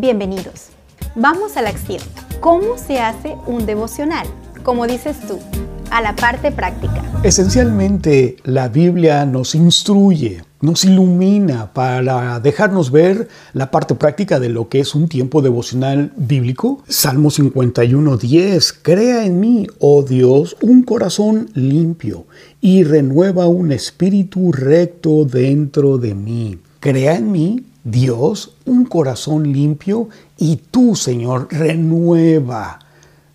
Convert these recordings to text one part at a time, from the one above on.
Bienvenidos. Vamos a la acción. ¿Cómo se hace un devocional? Como dices tú, a la parte práctica. Esencialmente, la Biblia nos instruye, nos ilumina para dejarnos ver la parte práctica de lo que es un tiempo devocional bíblico. Salmo 51, 10. Crea en mí, oh Dios, un corazón limpio y renueva un espíritu recto dentro de mí. Crea en mí, Dios, un corazón limpio y tú, Señor, renueva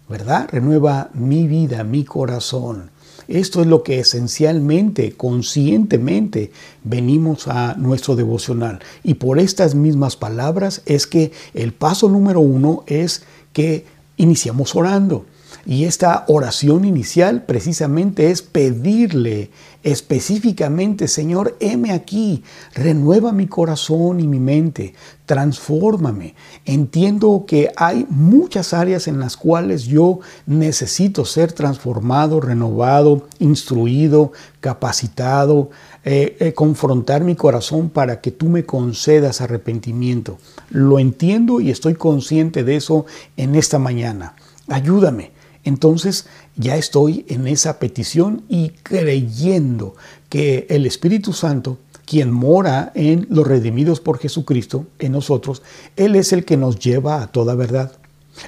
¿verdad? Renueva mi vida, mi corazón. Esto es lo que esencialmente, conscientemente, venimos a nuestro devocional. Y por estas mismas palabras es que el paso número uno es que iniciamos orando. Y esta oración inicial precisamente es pedirle específicamente, Señor, heme aquí, renueva mi corazón y mi mente, transfórmame. Entiendo que hay muchas áreas en las cuales yo necesito ser transformado, renovado, instruido, capacitado, eh, eh, confrontar mi corazón para que tú me concedas arrepentimiento. Lo entiendo y estoy consciente de eso en esta mañana. Ayúdame entonces ya estoy en esa petición y creyendo que el Espíritu Santo, quien mora en los redimidos por Jesucristo, en nosotros, Él es el que nos lleva a toda verdad.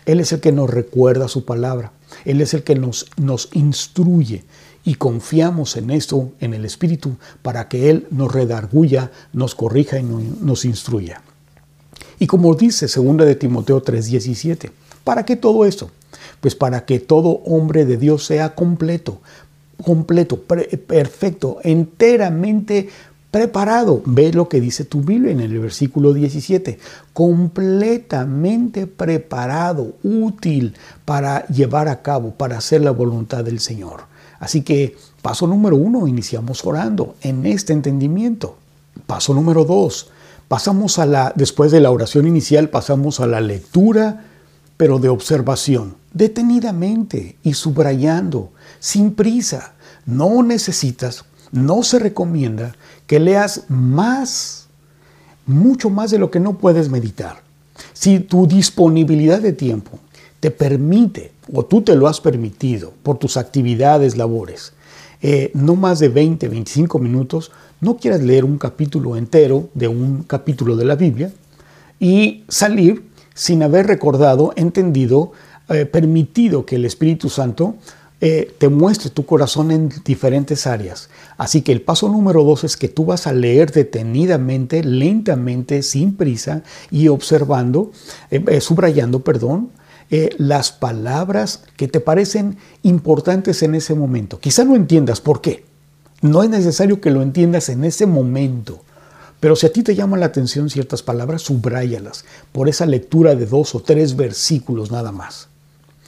Él es el que nos recuerda su palabra. Él es el que nos, instruye y confiamos en esto, en el Espíritu, para que Él nos redarguya, nos corrija y nos instruya. Y como dice 2 de Timoteo 3:17, ¿para qué todo esto? Pues para que todo hombre de Dios sea completo, completo, perfecto, enteramente preparado. Ve lo que dice tu Biblia en el versículo 17. Completamente preparado, útil para llevar a cabo, para hacer la voluntad del Señor. Así que paso número uno, iniciamos orando en este entendimiento. Paso número dos, pasamos a la, después de la oración inicial, pasamos a la lectura pero de observación, detenidamente y subrayando, sin prisa. No necesitas, no se recomienda que leas más, mucho más de lo que no puedes meditar. Si tu disponibilidad de tiempo te permite, o tú te lo has permitido por tus actividades, labores, eh, no más de 20, 25 minutos, no quieras leer un capítulo entero de un capítulo de la Biblia y salir sin haber recordado, entendido, eh, permitido que el Espíritu Santo eh, te muestre tu corazón en diferentes áreas. Así que el paso número dos es que tú vas a leer detenidamente, lentamente, sin prisa y observando, eh, subrayando, perdón, las palabras que te parecen importantes en ese momento. Quizá no entiendas por qué. No es necesario que lo entiendas en ese momento. Pero si a ti te llaman la atención ciertas palabras, subráyalas por esa lectura de dos o tres versículos nada más.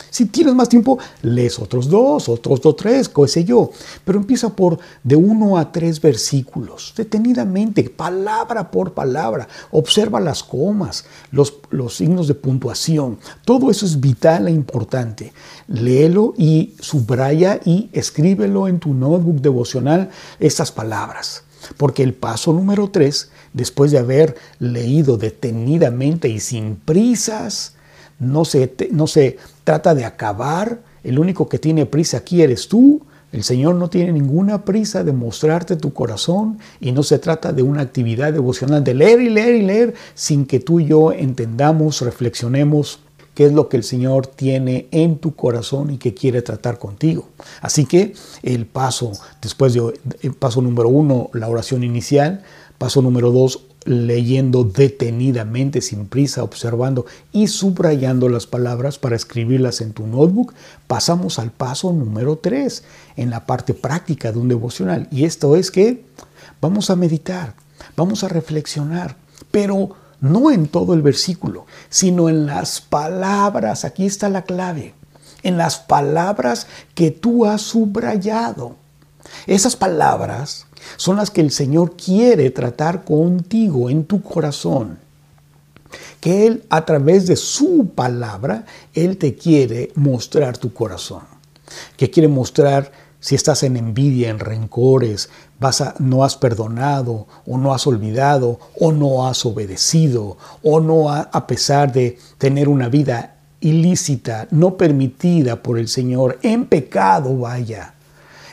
Si tienes más tiempo, lees otros dos, otros dos, tres, qué sé yo. Pero empieza por de uno a tres versículos, detenidamente, palabra por palabra. Observa las comas, los, los signos de puntuación. Todo eso es vital e importante. Léelo y subraya y escríbelo en tu notebook devocional estas palabras. Porque el paso número tres, después de haber leído detenidamente y sin prisas, no se, no se trata de acabar, el único que tiene prisa aquí eres tú, el Señor no tiene ninguna prisa de mostrarte tu corazón y no se trata de una actividad devocional de leer y leer y leer sin que tú y yo entendamos, reflexionemos qué es lo que el Señor tiene en tu corazón y que quiere tratar contigo. Así que el paso, después de el paso número uno, la oración inicial, paso número dos, leyendo detenidamente, sin prisa, observando y subrayando las palabras para escribirlas en tu notebook, pasamos al paso número tres, en la parte práctica de un devocional. Y esto es que vamos a meditar, vamos a reflexionar, pero no en todo el versículo, sino en las palabras, aquí está la clave, en las palabras que tú has subrayado. Esas palabras son las que el Señor quiere tratar contigo en tu corazón. Que Él a través de su palabra, Él te quiere mostrar tu corazón. Que quiere mostrar si estás en envidia, en rencores, no has perdonado o no has olvidado o no has obedecido o no a pesar de tener una vida ilícita, no permitida por el Señor, en pecado vaya.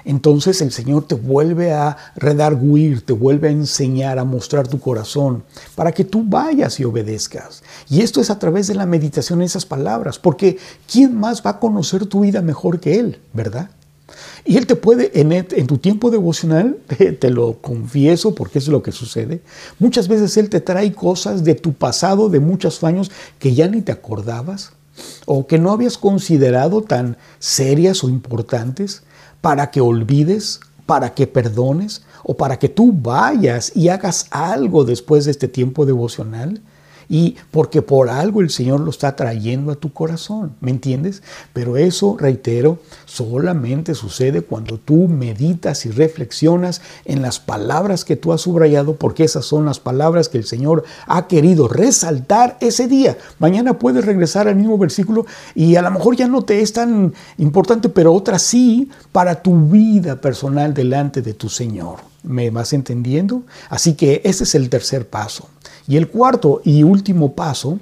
Entonces el Señor te vuelve a redarguir, te vuelve a enseñar, a mostrar tu corazón, para que tú vayas y obedezcas. Y esto es a través de la meditación en esas palabras, porque ¿quién más va a conocer tu vida mejor que Él, verdad? Y Él te puede, en, tu tiempo devocional, te, lo confieso porque es lo que sucede, muchas veces Él te trae cosas de tu pasado, de muchos años, que ya ni te acordabas o que no habías considerado tan serias o importantes para que olvides, para que perdones o para que tú vayas y hagas algo después de este tiempo devocional y porque por algo el Señor lo está trayendo a tu corazón, ¿me entiendes? Pero eso, reitero, solamente sucede cuando tú meditas y reflexionas en las palabras que tú has subrayado, porque esas son las palabras que el Señor ha querido resaltar ese día. Mañana puedes regresar al mismo versículo y a lo mejor ya no te es tan importante, pero otra sí para tu vida personal delante de tu Señor. ¿Me vas entendiendo? Así que ese es el tercer paso. Y el cuarto y último paso,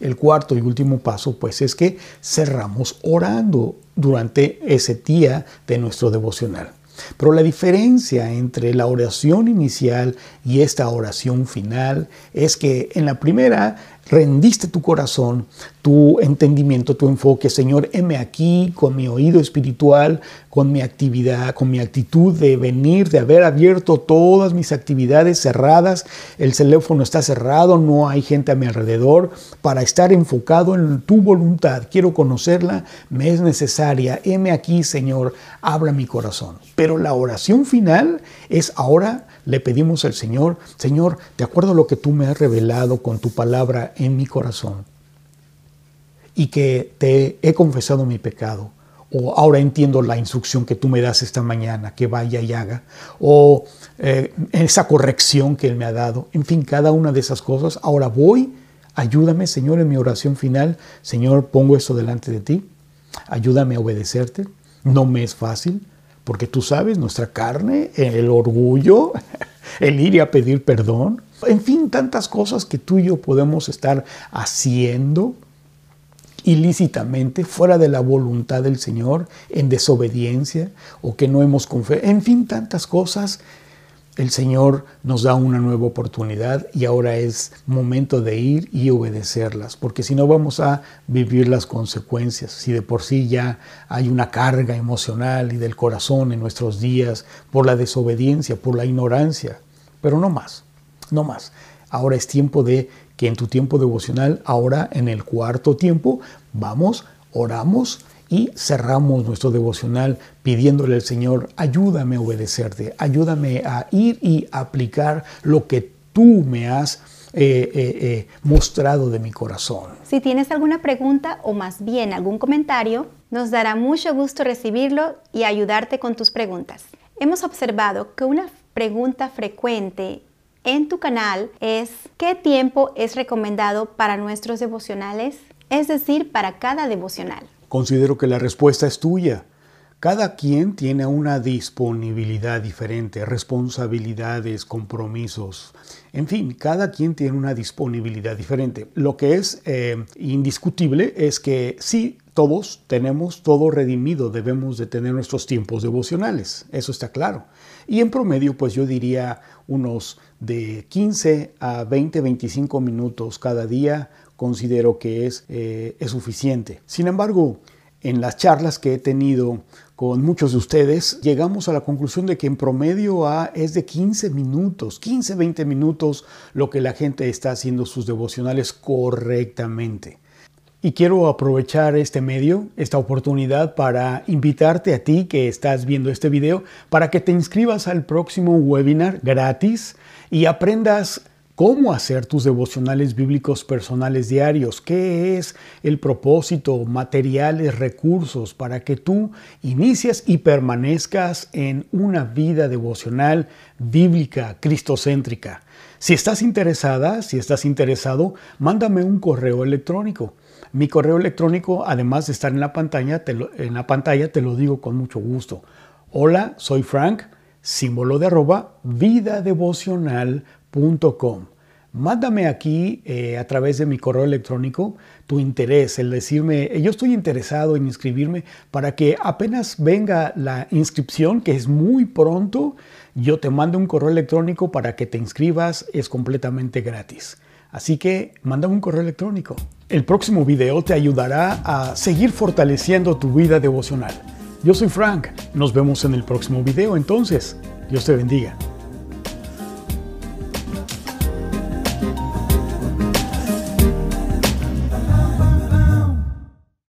el cuarto y último paso, pues es que cerramos orando durante ese día de nuestro devocional. Pero la diferencia entre la oración inicial y esta oración final es que en la primera rendiste tu corazón, tu entendimiento, tu enfoque. Señor, heme aquí con mi oído espiritual, con mi actividad, con mi actitud de venir, de haber abierto todas mis actividades cerradas. El teléfono está cerrado, no hay gente a mi alrededor. Para estar enfocado en tu voluntad, quiero conocerla, me es necesaria. Heme aquí, Señor, abra mi corazón. Pero la oración final es ahora le pedimos al Señor, Señor, de acuerdo a lo que tú me has revelado con tu palabra en mi corazón, y que te he confesado mi pecado, o ahora entiendo la instrucción que tú me das esta mañana, que vaya y haga, o eh, esa corrección que Él me ha dado, en fin, cada una de esas cosas, ahora voy, ayúdame Señor en mi oración final, Señor, pongo esto delante de ti, ayúdame a obedecerte, no me es fácil, porque tú sabes, nuestra carne, el orgullo, el ir a pedir perdón, en fin, tantas cosas que tú y yo podemos estar haciendo ilícitamente, fuera de la voluntad del Señor, en desobediencia o que no hemos confiado, en fin, tantas cosas el Señor nos da una nueva oportunidad y ahora es momento de ir y obedecerlas, porque si no vamos a vivir las consecuencias. Si de por sí ya hay una carga emocional y del corazón en nuestros días por la desobediencia, por la ignorancia, pero no más, no más. Ahora es tiempo de que en tu tiempo devocional, ahora en el cuarto tiempo, vamos, oramos, y cerramos nuestro devocional pidiéndole al Señor, ayúdame a obedecerte, ayúdame a ir y aplicar lo que tú me has eh, eh, eh, mostrado de mi corazón. Si tienes alguna pregunta o más bien algún comentario, nos dará mucho gusto recibirlo y ayudarte con tus preguntas. Hemos observado que una pregunta frecuente en tu canal es ¿qué tiempo es recomendado para nuestros devocionales? Es decir, para cada devocional. Considero que la respuesta es tuya. Cada quien tiene una disponibilidad diferente, responsabilidades, compromisos. En fin, cada quien tiene una disponibilidad diferente. Lo que es eh, indiscutible es que sí, todos tenemos todo redimido, debemos de tener nuestros tiempos devocionales, eso está claro. Y en promedio, pues yo diría unos de 15 a 20, 25 minutos cada día considero que es, eh, es suficiente. Sin embargo, en las charlas que he tenido con muchos de ustedes, llegamos a la conclusión de que en promedio es de 15 minutos, 15, 20 minutos lo que la gente está haciendo sus devocionales correctamente. Y quiero aprovechar este medio, esta oportunidad para invitarte a ti que estás viendo este video para que te inscribas al próximo webinar gratis y aprendas cómo hacer tus devocionales bíblicos personales diarios, qué es el propósito, materiales, recursos para que tú inicies y permanezcas en una vida devocional bíblica, cristocéntrica. Si estás interesada, si estás interesado, mándame un correo electrónico. Mi correo electrónico, además de estar en la pantalla, te lo, en la pantalla te lo digo con mucho gusto. Hola, soy Frank, símbolo de arroba vidadevocional.com. Mándame aquí eh, a través de mi correo electrónico tu interés, el decirme, yo estoy interesado en inscribirme para que apenas venga la inscripción, que es muy pronto, yo te mando un correo electrónico para que te inscribas, es completamente gratis. Así que mándame un correo electrónico. El próximo video te ayudará a seguir fortaleciendo tu vida devocional. Yo soy Frank, nos vemos en el próximo video entonces. Dios te bendiga.